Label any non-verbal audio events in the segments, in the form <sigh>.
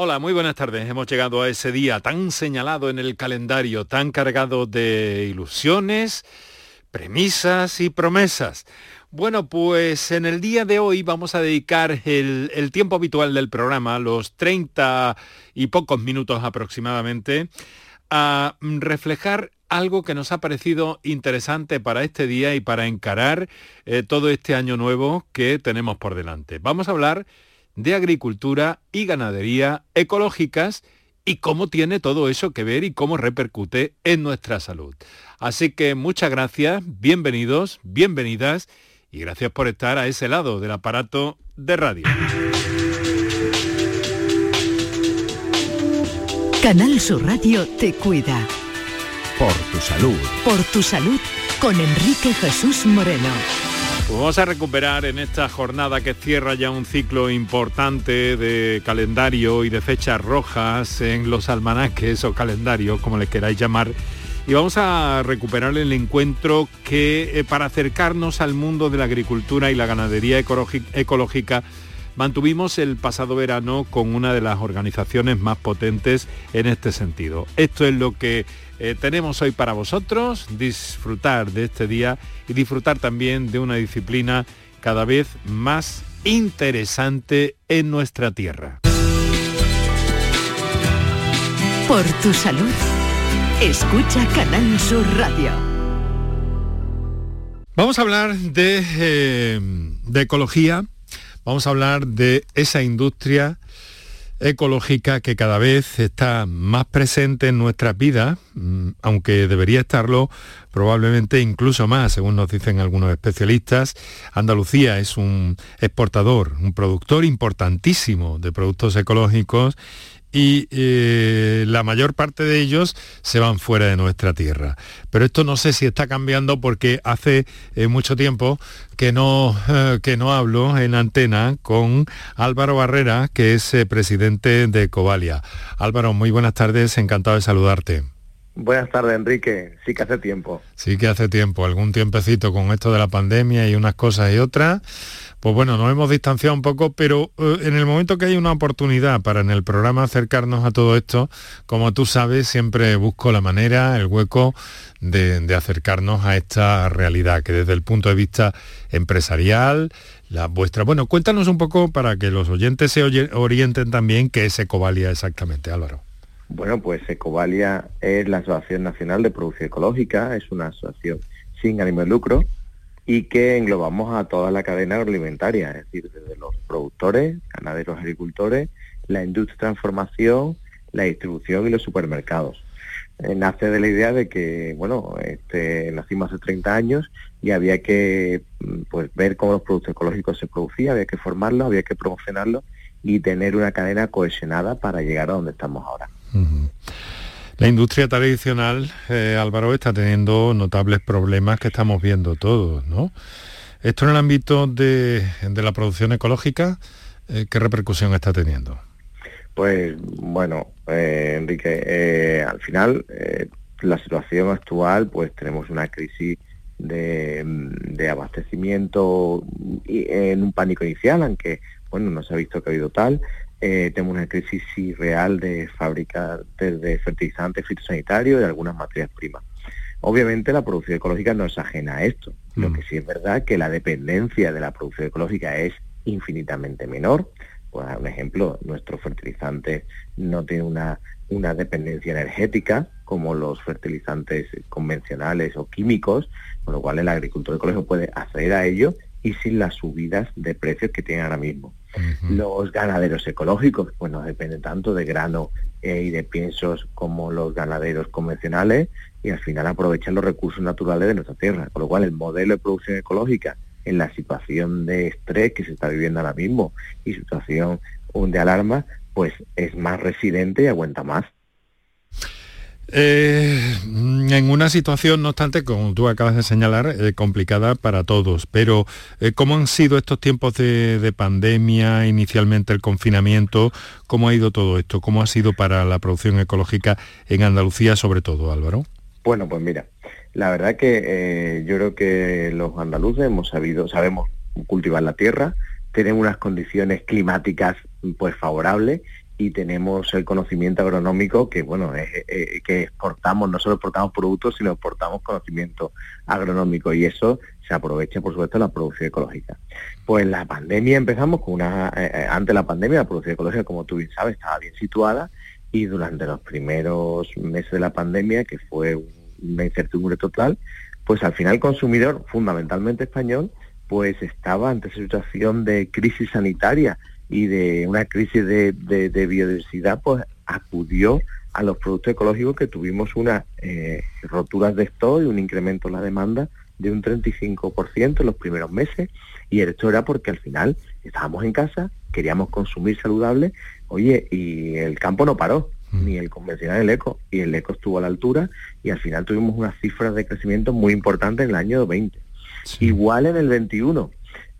Hola, muy buenas tardes. Hemos llegado a ese día tan señalado en el calendario, tan cargado de ilusiones, premisas y promesas. Bueno, pues en el día de hoy vamos a dedicar el, tiempo habitual del programa, los 30 y pocos minutos aproximadamente, a reflejar algo que nos ha parecido interesante para este día y para encarar eh, todo este año nuevo que tenemos por delante. Vamos a hablar de agricultura y ganadería ecológicas y cómo tiene todo eso que ver y cómo repercute en nuestra salud. Así que muchas gracias, bienvenidos, bienvenidas y gracias por estar a ese lado del aparato de radio. Canal Sur Radio te cuida. Por tu salud. Por tu salud con Enrique Jesús Moreno. Pues vamos a recuperar en esta jornada que cierra ya un ciclo importante de calendario y de fechas rojas en los almanaques o calendarios, como les queráis llamar. Y vamos a recuperar el encuentro que eh, para acercarnos al mundo de la agricultura y la ganadería ecológica mantuvimos el pasado verano con una de las organizaciones más potentes en este sentido. Esto es lo que eh, tenemos hoy para vosotros, disfrutar de este día y disfrutar también de una disciplina cada vez más interesante en nuestra tierra. Por tu salud, escucha Canal Sur Radio. Vamos a hablar de, eh, de ecología, vamos a hablar de esa industria ecológica que cada vez está más presente en nuestras vidas, mm, aunque debería estarlo probablemente incluso más, según nos dicen algunos especialistas. Andalucía es un exportador, un productor importantísimo de productos ecológicos y eh, la mayor parte de ellos se van fuera de nuestra tierra. Pero esto no sé si está cambiando porque hace eh, mucho tiempo que no, que no hablo en antena con Álvaro Barrera, que es eh, presidente de Covalia. Álvaro, muy buenas tardes, encantado de saludarte. Buenas tardes, Enrique. Sí que hace tiempo. Sí que hace tiempo, algún tiempecito con esto de la pandemia y unas cosas y otras pues bueno, nos hemos distanciado un poco, pero eh, en el momento que hay una oportunidad para en el programa acercarnos a todo esto, como tú sabes, siempre busco la manera, el hueco de, acercarnos a esta realidad, que desde el punto de vista empresarial, la vuestra. Bueno, cuéntanos un poco para que los oyentes se orienten también qué es Ecovalia exactamente, Álvaro. Bueno, pues Ecovalia es la Asociación Nacional de Producción Ecológica, es una asociación sin ánimo de lucro y que englobamos a toda la cadena agroalimentaria, es decir, desde los productores, ganaderos, agricultores, la industria de transformación, la distribución y los supermercados. Eh, nace de la idea de que, bueno, este, nacimos hace 30 años y había que mm, pues, ver cómo los productos ecológicos se producían, había que formarlos, había que promocionarlos y tener una cadena cohesionada para llegar a donde estamos ahora. La industria tradicional, eh, Álvaro, está teniendo notables problemas que estamos viendo todos, ¿no? Esto en el ámbito de, la producción ecológica, eh, ¿qué repercusión está teniendo? Pues bueno, eh, Enrique, al final la situación actual, pues tenemos una crisis de, abastecimiento en un pánico inicial, aunque bueno, no se ha visto que ha habido tal, eh, tenemos una crisis real de fábrica de, fertilizantes fitosanitarios y de algunas materias primas. Obviamente la producción ecológica no es ajena a esto. Lo mm. que sí es verdad que la dependencia de la producción ecológica es infinitamente menor. Por un ejemplo, nuestros fertilizantes no tienen una, una dependencia energética como los fertilizantes convencionales o químicos, con lo cual el agricultor ecológico puede acceder a ello y sin las subidas de precios que tiene ahora mismo. Los ganaderos ecológicos, pues no dependen tanto de grano eh, y de piensos como los ganaderos convencionales y al final aprovechan los recursos naturales de nuestra tierra. Con lo cual el modelo de producción ecológica en la situación de estrés que se está viviendo ahora mismo y situación de alarma, pues es más residente y aguanta más. Eh, en una situación, no obstante, como tú acabas de señalar, eh, complicada para todos, pero eh, ¿cómo han sido estos tiempos de, pandemia, inicialmente el confinamiento? ¿Cómo ha ido todo esto? ¿Cómo ha sido para la producción ecológica en Andalucía, sobre todo, Álvaro? Bueno, pues mira, la verdad que yo creo que los andaluces hemos sabido, sabemos cultivar la tierra, tenemos unas condiciones climáticas pues favorables y tenemos el conocimiento agronómico que, bueno, que exportamos, no solo exportamos productos, sino exportamos conocimiento agronómico y eso se aprovecha, por supuesto, la producción ecológica. Pues la pandemia empezamos con una, eh, eh, de la pandemia, la producción ecológica, como tú bien sabes, estaba bien situada y durante los primeros meses de la pandemia, que fue una incertidumbre total, pues al final el consumidor, fundamentalmente español, pues estaba ante situación de crisis sanitaria y de una crisis de, biodiversidad, pues acudió a los productos ecológicos que tuvimos unas eh, roturas de stock y un incremento en la demanda de un 35% en los primeros meses y esto era porque al final estábamos en casa, queríamos consumir saludable, oye, y el campo no paró, mm. ni el convencional el eco, y el eco estuvo a la altura y al final tuvimos unas cifras de crecimiento muy importantes en el año 20. Igual en el 21,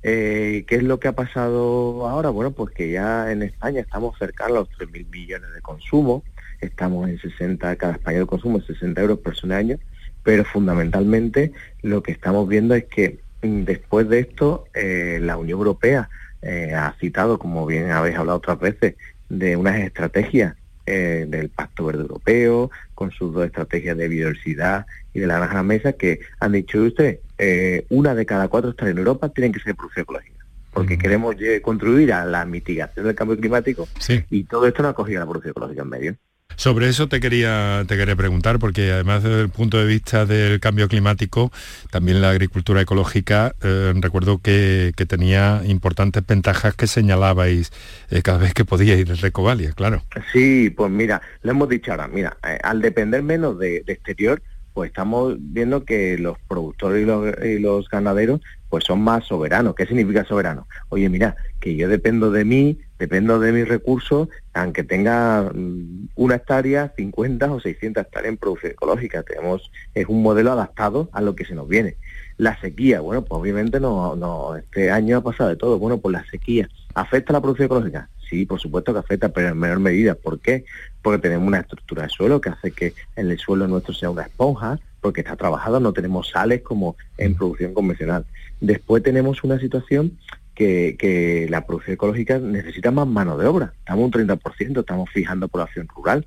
eh, ¿Qué es lo que ha pasado ahora? Bueno, pues que ya en España estamos cercanos a los 3.000 millones de consumo, estamos en 60, cada español consumo 60 euros por año, pero fundamentalmente lo que estamos viendo es que mm, después de esto eh, la Unión Europea eh, ha citado, como bien habéis hablado otras veces, de unas estrategias del Pacto Verde Europeo, con sus dos estrategias de biodiversidad y de la granja mesa, que han dicho usted, eh, una de cada cuatro hectáreas en Europa tienen que ser producción ecológica, porque queremos contribuir a la mitigación del cambio climático y todo esto no ha cogido la producción ecológica en medio. Sobre eso te quería, te quería preguntar, porque además desde el punto de vista del cambio climático, también la agricultura ecológica, eh, recuerdo que, tenía importantes ventajas que señalabais eh, cada vez que podíais de Recovalia, claro. Sí, pues mira, lo hemos dicho ahora, mira, al depender menos de exterior, pues estamos viendo que los productores y los, ganaderos pues son más soberanos. ¿Qué significa soberano? Oye, mira, que yo dependo de mí, dependo de mis recursos, aunque tenga mm, una hectárea, 50 o 600 hectáreas en producción ecológica. Tenemos, es un modelo adaptado a lo que se nos viene. La sequía, bueno, pues obviamente no, no, este año ha pasado de todo. Bueno, pues la sequía, ¿afecta a la producción ecológica? Sí, por supuesto que afecta, pero en menor medida. ¿Por qué? Porque tenemos una estructura de suelo que hace que el suelo nuestro sea una esponja, porque está trabajado, no tenemos sales como en producción convencional. Después tenemos una situación que, la producción ecológica necesita más mano de obra. Estamos un 30%, estamos fijando población rural.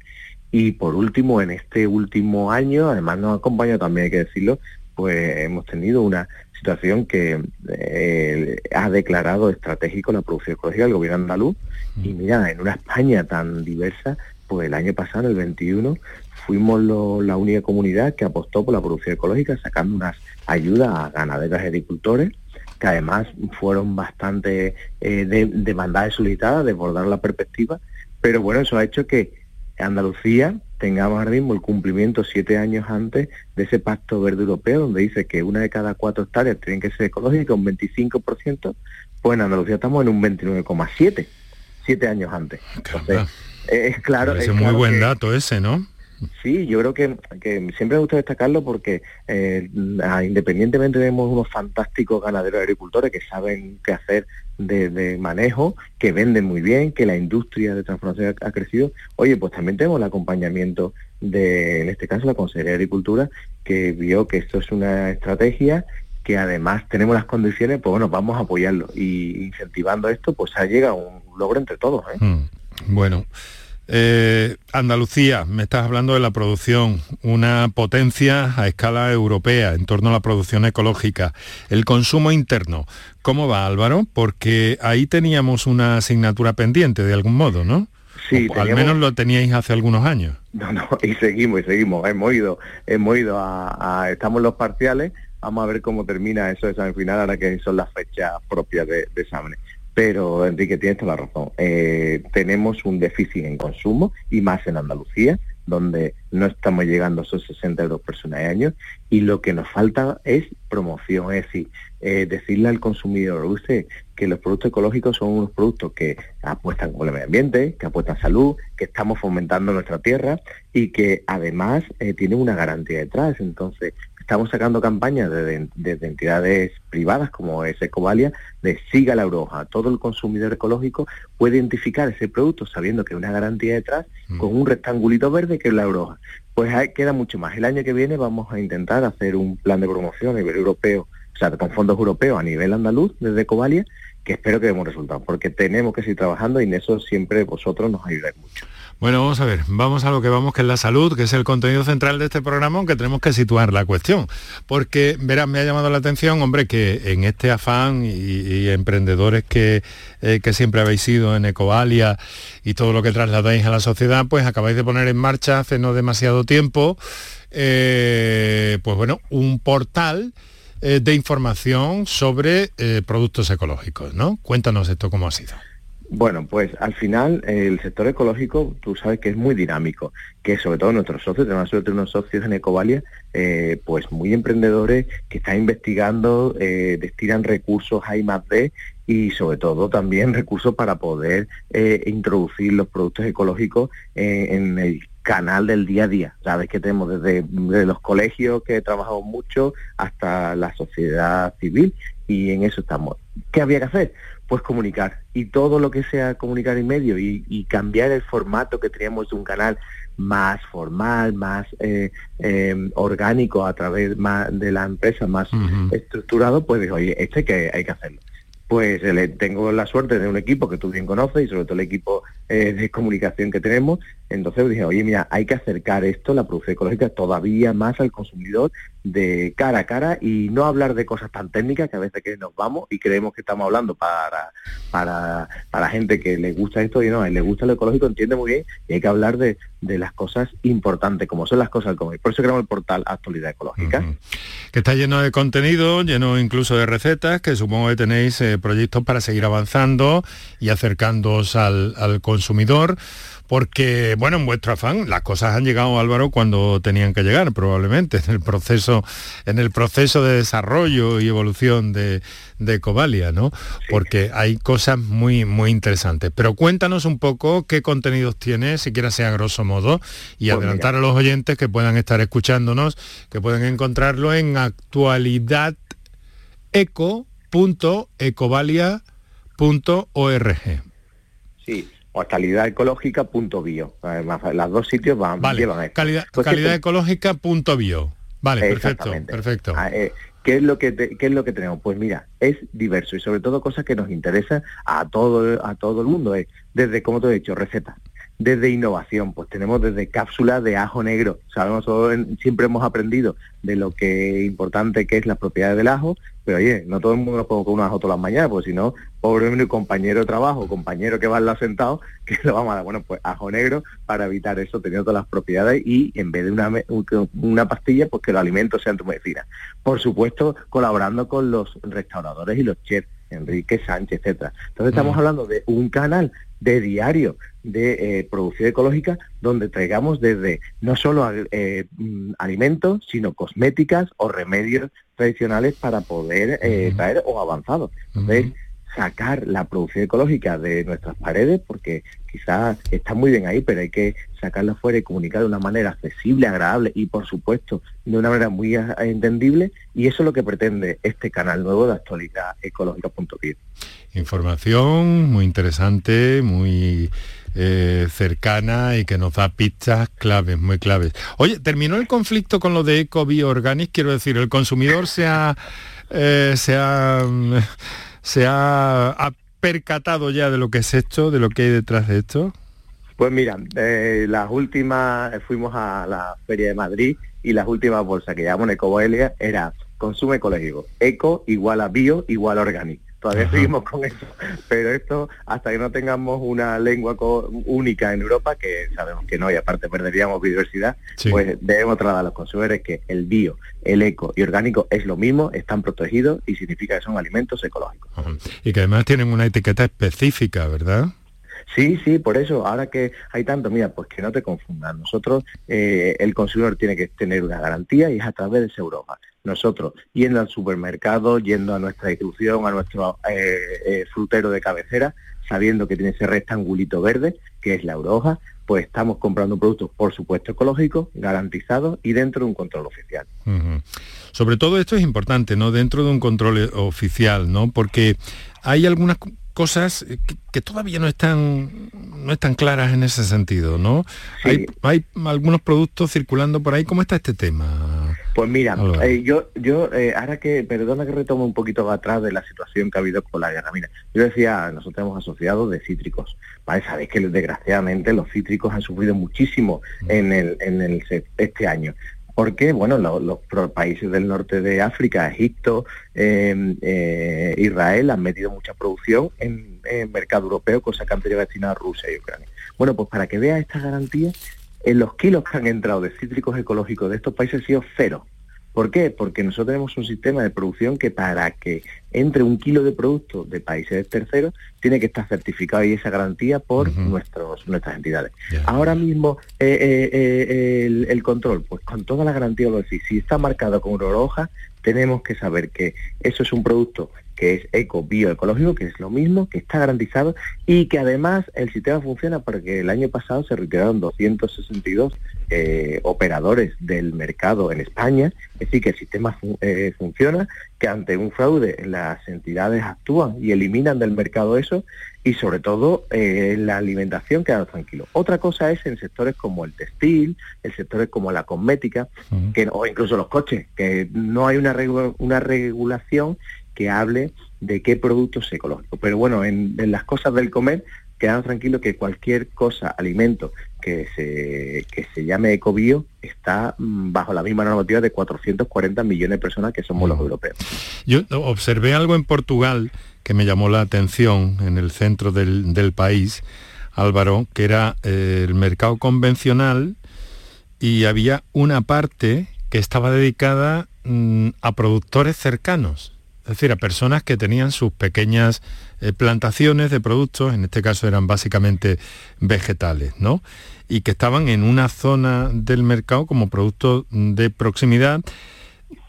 Y por último, en este último año, además nos acompaña también, hay que decirlo, pues hemos tenido una situación que eh, ha declarado estratégico la producción ecológica del gobierno andaluz. Y mm. mira, en una España tan diversa, pues el año pasado, el 21, fuimos la única comunidad que apostó por la producción ecológica, sacando unas ayudas a ganaderos y agricultores, que además fueron bastante eh, demandadas y solicitadas, desbordar la perspectiva. Pero bueno, eso ha hecho que Andalucía tengamos ahora mismo el cumplimiento siete años antes de ese pacto verde europeo, donde dice que una de cada cuatro hectáreas tienen que ser ecológicas, un 25%, pues en Andalucía estamos en un 29,7, siete años antes. Entonces, es claro... Es muy buen dato ese, ¿no? Sí, yo creo que, siempre me gusta destacarlo porque eh, independientemente tenemos unos fantásticos ganaderos y agricultores que saben qué hacer de, manejo, que venden muy bien, que la industria de transformación ha, crecido. Oye, pues también tenemos el acompañamiento de, en este caso, la Consejería de Agricultura, que vio que esto es una estrategia que además tenemos las condiciones, pues bueno, vamos a apoyarlo. Y incentivando esto, pues ha llegado un logro entre todos. ¿eh? Hmm. Bueno. Eh, Andalucía, me estás hablando de la producción, una potencia a escala europea en torno a la producción ecológica. El consumo interno, ¿cómo va Álvaro? Porque ahí teníamos una asignatura pendiente de algún modo, ¿no? Sí, al menos lo teníais hace algunos años. No, no, <laughs> y seguimos, y seguimos. Hemos ido, hemos ido a, estamos en los parciales, vamos a ver cómo termina eso de examen final ahora que son las fechas propias de, de exámenes. Pero Enrique tiene toda la razón. Eh, tenemos un déficit en consumo y más en Andalucía, donde no estamos llegando a esos 60 euros por año y lo que nos falta es promoción, es decir, eh, decirle al consumidor, usted, que los productos ecológicos son unos productos que apuestan por el medio ambiente, que apuestan salud, que estamos fomentando nuestra tierra y que además eh, tienen una garantía detrás. Entonces, estamos sacando campañas desde, entidades privadas como es Ecovalia de siga la broja. Todo el consumidor ecológico puede identificar ese producto sabiendo que hay una garantía detrás mm. con un rectangulito verde que es la broja. Pues queda mucho más. El año que viene vamos a intentar hacer un plan de promoción a nivel europeo, o sea, con fondos europeos a nivel andaluz desde Ecovalia que espero que demos resultados, porque tenemos que seguir trabajando y en eso siempre vosotros nos ayudáis mucho. Bueno, vamos a ver, vamos a lo que vamos, que es la salud, que es el contenido central de este programa, aunque tenemos que situar la cuestión. Porque, verás, me ha llamado la atención, hombre, que en este afán y, emprendedores que, eh, que, siempre habéis sido en Ecovalia y todo lo que trasladáis a la sociedad, pues acabáis de poner en marcha hace no demasiado tiempo, eh, pues bueno, un portal eh, de información sobre productos ecológicos, ¿no? Cuéntanos esto cómo ha sido. Bueno, pues al final el sector ecológico, tú sabes que es muy dinámico, que sobre todo nuestros socios, tenemos sobre unos socios en Ecovalia, eh, pues muy emprendedores que están investigando, eh, destinan recursos a I+D y sobre todo también <laughs> recursos para poder eh, introducir los productos ecológicos en el canal del día a día. Sabes que tenemos desde, los colegios que he trabajado mucho hasta la sociedad civil y en eso estamos. ¿Qué había que hacer? Pues comunicar. Y todo lo que sea comunicar en medio y, cambiar el formato que teníamos de un canal más formal, más eh, eh, orgánico a través más de la empresa, más estructurado, pues digo, oye, este que hay que hacerlo pues tengo la suerte de un equipo que tú bien conoces y sobre todo el equipo eh, de comunicación que tenemos. Entonces dije, oye, mira, hay que acercar esto, la producción ecológica, todavía más al consumidor de cara a cara y no hablar de cosas tan técnicas que a veces que nos vamos y creemos que estamos hablando para, para, para gente que le gusta esto y no, le gusta lo ecológico, entiende muy bien y hay que hablar de, de las cosas importantes, como son las cosas como Por eso creamos el portal Actualidad Ecológica. Que está lleno de contenido, lleno incluso de recetas, que supongo que tenéis eh, proyectos para seguir avanzando y acercándoos al, al porque, bueno, en vuestro afán, las cosas han llegado, Álvaro, cuando tenían que llegar, probablemente, en el proceso, en el proceso de desarrollo y evolución de, de Covalia, ¿no? Porque hay cosas muy, muy interesantes. Pero cuéntanos un poco qué contenidos tiene, siquiera sea grosso modo, y pues adelantar a los oyentes que puedan estar escuchándonos, que pueden encontrarlo en actualidad.eco.ecovalia.org. Sí, o calidadecológica.bio. Además, los dos sitios van, vale. llevan esto. Calidad, pues calidadecológica.bio. Vale, perfecto, perfecto. Ah, eh, ¿Qué es, lo que ¿Qué es lo que tenemos? Pues mira, es diverso y sobre todo cosas que nos interesan a todo, a todo el mundo. Es desde, como te he dicho, recetas, desde innovación, pues tenemos desde cápsulas de ajo negro. Sabemos, siempre hemos aprendido de lo que importante que es la propiedad del ajo, pero oye, no todo el mundo nos con un ajo todas las mañanas, porque si no, pobre mi compañero de trabajo, compañero que va al lado sentado, <laughs> que lo vamos a dar, bueno, pues ajo negro para evitar eso, teniendo todas las propiedades y en vez de una, una pastilla, pues que los alimentos sean tu medicina. Por supuesto, colaborando con los restauradores y los chefs Enrique Sánchez, etcétera. Entonces estamos hablando de un canal de diario de eh, producción ecológica donde traigamos desde no solo eh, mm, alimentos, sino cosméticas o remedios tradicionales para poder eh, traer o avanzados. Entonces, sacar la producción ecológica de nuestras paredes, porque quizás está muy bien ahí, pero hay que sacarla fuera y comunicar de una manera accesible, agradable y, por supuesto, de una manera muy entendible. Y eso es lo que pretende este canal nuevo de actualidad ecológica.com. Información muy interesante, muy eh, cercana y que nos da pistas claves, muy claves. Oye, ¿terminó el conflicto con lo de Eco Bioorganic? Quiero decir, ¿el consumidor se ha... Eh, se ha se ha, percatado ya de lo que es esto, de lo que hay detrás de esto? Pues mira, eh, las últimas, fuimos a la Feria de Madrid y las últimas bolsas que llamamos Ecoboelia era consumo ecológico, eco igual a bio igual a orgánico todavía seguimos con eso, pero esto hasta que no tengamos una lengua única en Europa, que sabemos que no, y aparte perderíamos biodiversidad, pues debemos trasladar a los consumidores que el bio, el eco y orgánico es lo mismo, están protegidos y significa que son alimentos ecológicos. Y que además tienen una etiqueta específica, ¿verdad? Sí, sí, por eso, ahora que hay tanto, mira, pues que no te confundan. Nosotros, eh, el consumidor tiene que tener una garantía y es a través de esa Europa. Nosotros, yendo al supermercado, yendo a nuestra distribución, a nuestro eh, eh, frutero de cabecera, sabiendo que tiene ese rectangulito verde, que es la Euroja, pues estamos comprando productos, por supuesto, ecológicos, garantizados y dentro de un control oficial. Sobre todo esto es importante, ¿no? Dentro de un control oficial, ¿no? Porque hay algunas cosas que, todavía no están no están claras en ese sentido, ¿no? Hay, hay algunos productos circulando por ahí. ¿Cómo está este tema? Pues mira, eh, yo, yo eh, ahora que, perdona que retomo un poquito atrás de la situación que ha habido con la guerra, mira, yo decía, nosotros hemos asociado de cítricos, ¿vale? Sabéis que desgraciadamente los cítricos han sufrido muchísimo mm. en, el, en el, este año porque bueno los, países del norte de África, Egipto, em, eh, Israel han metido mucha producción en, el mercado europeo, cosa que han tenido destinada a Rusia y Ucrania. Bueno, pues para que vea esta garantía, en los kilos que han entrado de cítricos ecológicos de estos países ha sido cero. ¿Por qué? Porque nosotros tenemos un sistema de producción que para que entre un kilo de producto de países terceros tiene que estar certificado y esa garantía por nuestros, nuestras entidades. Ahora mismo eh, eh, eh, el, el, control, pues con toda la garantía lo decís, si está marcado con una roja, tenemos que saber que eso es un producto que es eco, bioecológico, que es lo mismo, que está garantizado y que además el sistema funciona porque el año pasado se retiraron 262 eh, operadores del mercado en España, es decir, que el sistema eh, funciona, que ante un fraude las entidades actúan y eliminan del mercado eso y sobre todo eh, la alimentación queda tranquilo. Otra cosa es en sectores como el textil, en sectores como la cosmética, que, o incluso los coches, que no hay una, una regulación que hable de qué productos es ecológico. Pero bueno, en, las cosas del comer, quedan tranquilos que cualquier cosa, alimento que se, que se llame ecobio está mm, bajo la misma normativa de 440 millones de personas que somos los europeos. Yo observé algo en Portugal que me llamó la atención en el centro del, país, Álvaro, que era eh, el mercado convencional y había una parte que estaba dedicada mm, a productores cercanos es decir, a personas que tenían sus pequeñas eh, plantaciones de productos, en este caso eran básicamente vegetales, ¿no? Y que estaban en una zona del mercado como productos de proximidad,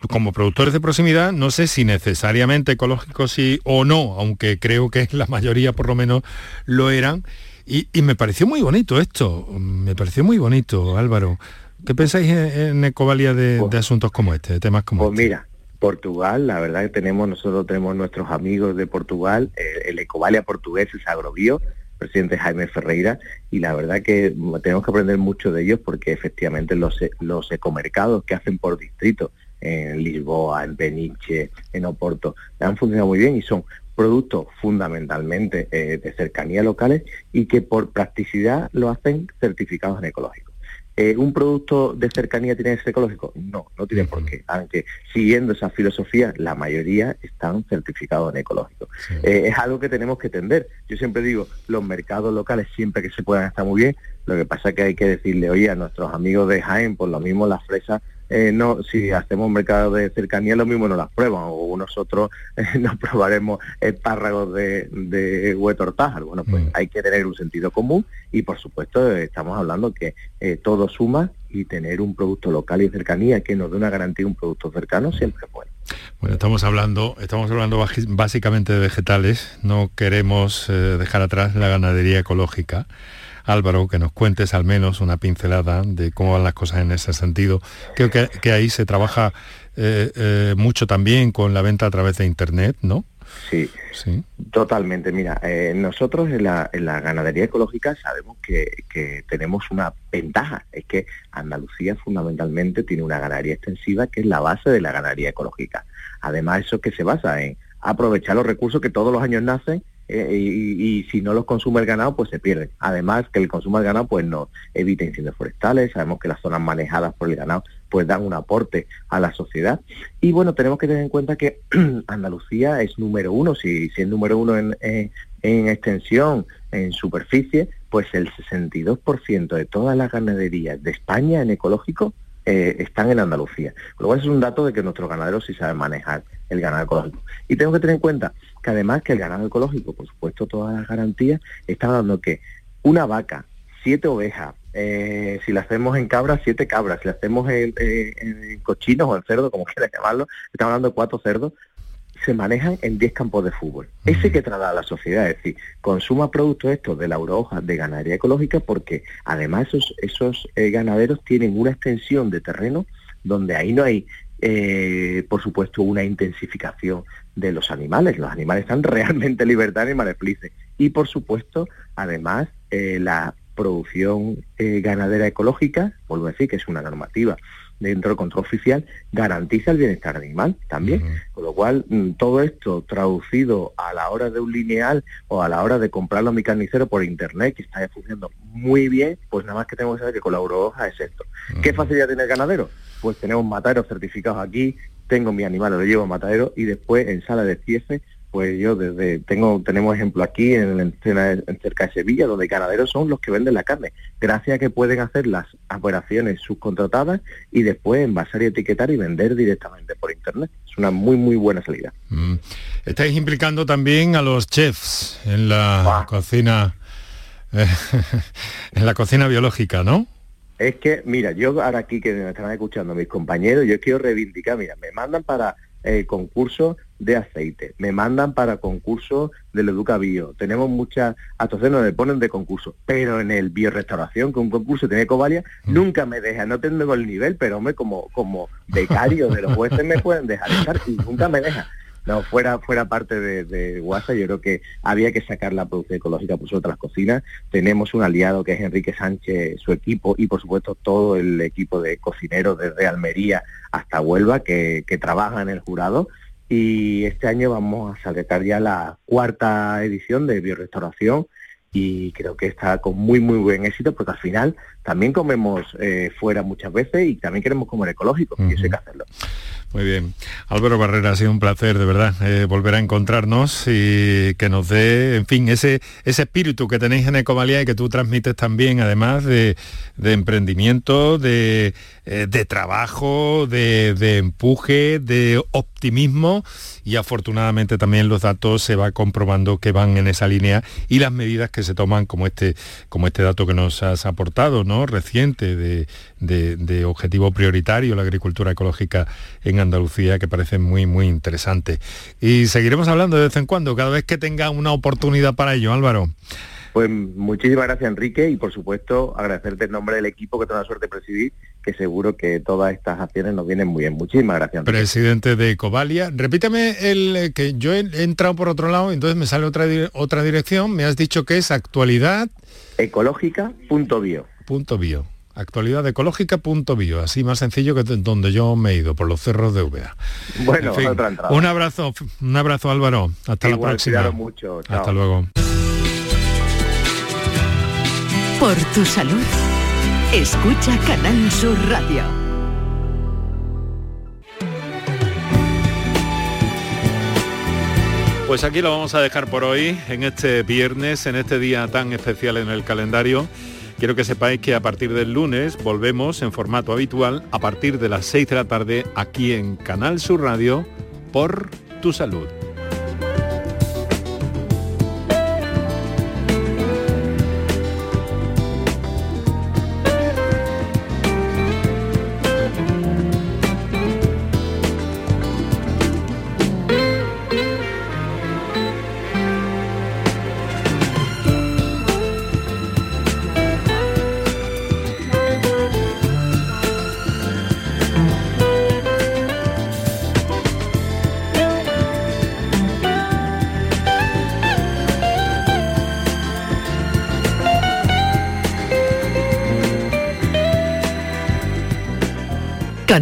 como productores de proximidad, no sé si necesariamente ecológicos sí o no, aunque creo que la mayoría por lo menos lo eran. Y, me pareció muy bonito esto, me pareció muy bonito, Álvaro. ¿Qué pensáis en, Ecovalia de, pues asuntos como este, de temas como pues este? Mira, Portugal, la verdad que tenemos, nosotros tenemos nuestros amigos de Portugal, el Ecovalia portugués es Agrobio, presidente Jaime Ferreira, y la verdad que tenemos que aprender mucho de ellos porque efectivamente los, los ecomercados que hacen por distrito en Lisboa, en Peniche, en Oporto, han funcionado muy bien y son productos fundamentalmente eh, de cercanía locales y que por practicidad lo hacen certificados en ecológico. Eh, ¿Un producto de cercanía tiene que ser ecológico? No, no tiene por qué. Aunque siguiendo esa filosofía, la mayoría están certificados en ecológico. Eh, es algo que tenemos que entender. Yo siempre digo, los mercados locales siempre que se puedan estar muy bien. Lo que pasa es que hay que decirle, oye, a nuestros amigos de Jaén, por lo mismo las fresas eh, no, si hacemos un mercado de cercanía, lo mismo no las prueban, o nosotros eh, <laughs> nos probaremos espárragos de, de huetortajar. Bueno, pues mm. hay que tener un sentido común y por supuesto estamos hablando que eh, todo suma y tener un producto local y cercanía que nos dé una garantía de un producto cercano siempre es bueno. Bueno, estamos hablando, estamos hablando básicamente de vegetales, no queremos dejar atrás la ganadería ecológica. Álvaro, que nos cuentes al menos una pincelada de cómo van las cosas en ese sentido. Creo que, ahí se trabaja eh, eh, mucho también con la venta a través de Internet, ¿no? Sí, sí. totalmente. Mira, eh, nosotros en la, ganadería ecológica sabemos que, que, tenemos una ventaja, es que Andalucía fundamentalmente tiene una ganadería extensiva que es la base de la ganadería ecológica. Además, eso que se basa en aprovechar los recursos que todos los años nacen eh, y, si no los consume el ganado, pues se pierden. Además, que el consumo del ganado pues no evita incendios forestales, sabemos que las zonas manejadas por el ganado pues dan un aporte a la sociedad. Y bueno, tenemos que tener en cuenta que <clears throat> Andalucía es número uno, si, si es número uno en, en, extensión, en superficie, pues el 62% de todas las ganaderías de España en ecológico eh, están en Andalucía. Con lo cual es un dato de que nuestros ganaderos sí saben manejar el ganado ecológico. Y tengo que tener en cuenta que además que el ganado ecológico, por supuesto, todas las garantías, está dando que una vaca, siete ovejas, eh, si la hacemos en cabras, siete cabras, si la hacemos en, cochinos o en cerdo, como <laughs> quieras llamarlo, estamos hablando de cuatro cerdos, se manejan en 10 campos de fútbol. Ese que trata a la sociedad, es decir, consuma productos estos de la eurohoja de ganadería ecológica porque además esos, esos eh, ganaderos tienen una extensión de terreno donde ahí no hay eh, por supuesto, una intensificación de los animales. Los animales están <laughs> realmente libertad animales felices. Y, por supuesto, además, eh, la producción eh, ganadera ecológica, vuelvo a decir que es una normativa dentro del control oficial garantiza el bienestar animal también. Con lo cual, mm, todo esto traducido a la hora de un lineal o a la hora de comprarlo a mi carnicero por internet, que está funcionando muy bien, pues nada más que tengo que saber que con la Eurohoja es esto. ¿Qué facilidad tiene el ganadero? Pues tenemos mataderos certificados aquí, tengo mi animal, lo llevo a matadero y después en sala de ciefe pues yo desde tengo tenemos ejemplo aquí en, en, cerca de Sevilla donde ganaderos son los que venden la carne gracias a que pueden hacer las operaciones subcontratadas y después envasar y etiquetar y vender directamente por internet. Es una muy muy buena salida. Mm. estáis implicando también a los chefs en la cocina <laughs> en la cocina biológica no es que mira yo ahora aquí que me están escuchando mis compañeros yo quiero reivindicar mira me mandan para eh, concursos de aceite, me mandan para concursos del Educa Bio, tenemos muchas actuaciones donde ponen de concurso, pero en el biorestauración, que un concurso tiene cobalia, mm. nunca me deja, no tengo el nivel, pero hombre, como, como becario de los jueces me pueden dejar estar y nunca me deja. No, fuera, fuera parte de, de WhatsApp, yo creo que había que sacar la producción ecológica por sobre las cocinas. Tenemos un aliado que es Enrique Sánchez, su equipo, y por supuesto todo el equipo de cocineros desde Almería hasta Huelva que, que trabaja en el jurado. Y este año vamos a sacar ya la cuarta edición de biorestauración y creo que está con muy muy buen éxito porque al final también comemos eh, fuera muchas veces y también queremos comer ecológico y eso hay que hacerlo. Muy bien. Álvaro Barrera, ha sido un placer, de verdad, eh, volver a encontrarnos y que nos dé, en fin, ese, ese espíritu que tenéis en Ecovalía y que tú transmites también, además de, emprendimiento, de, eh, de trabajo, de, de, empuje, de optimismo y afortunadamente también los datos se va comprobando que van en esa línea y las medidas que se toman, como este, como este dato que nos has aportado, ¿no? Reciente de, de objetivo prioritario, la agricultura ecológica en Andalucía que parece muy, muy interesante. Y seguiremos hablando de vez en cuando, cada vez que tenga una oportunidad para ello, Álvaro. Pues muchísimas gracias Enrique y por supuesto agradecerte el nombre del equipo que tengo la suerte de presidir, que seguro que todas estas acciones nos vienen muy bien. Muchísimas gracias. Presidente de Ecovalia. Repítame el eh, que yo he entrado por otro lado, entonces me sale otra, otra dirección, me has dicho que es actualidad ecológica.bio. Punto bio actualidadecológica.bio, así más sencillo que donde yo me he ido, por los cerros de Úbeda. Bueno, Un abrazo, un abrazo Álvaro. Hasta la próxima. Mucho. Hasta luego. Por tu salud, escucha Canal Sur Radio. Pues aquí lo vamos a dejar por hoy, en este viernes, en este día tan especial en el calendario. Quiero que sepáis que a partir del lunes volvemos en formato habitual a partir de las 6 de la tarde aquí en Canal Sur Radio por tu salud.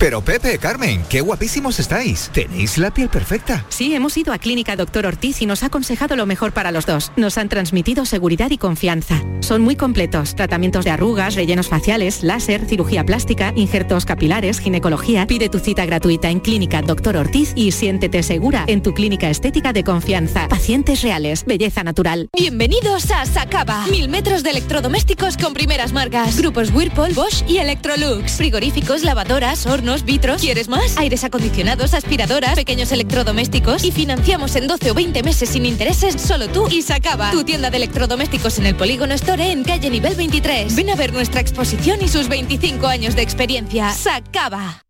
Pero Pepe, Carmen, qué guapísimos estáis. Tenéis la piel perfecta. Sí, hemos ido a Clínica Doctor Ortiz y nos ha aconsejado lo mejor para los dos. Nos han transmitido seguridad y confianza. Son muy completos. Tratamientos de arrugas, rellenos faciales, láser, cirugía plástica, injertos capilares, ginecología. Pide tu cita gratuita en Clínica Doctor Ortiz y siéntete segura en tu clínica estética de confianza. Pacientes reales, belleza natural. Bienvenidos a Sacaba. Mil metros de electrodomésticos con primeras marcas. Grupos Whirlpool, Bosch y Electrolux. Frigoríficos, lavadoras, hornos vitros. ¿Quieres más? Aires acondicionados, aspiradoras, pequeños electrodomésticos y financiamos en 12 o 20 meses sin intereses solo tú y Sacaba. Tu tienda de electrodomésticos en el Polígono Store en calle nivel 23. Ven a ver nuestra exposición y sus 25 años de experiencia. Sacaba.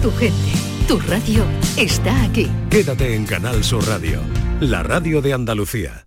Tu gente, tu radio está aquí. Quédate en Canal Sur Radio, la radio de Andalucía.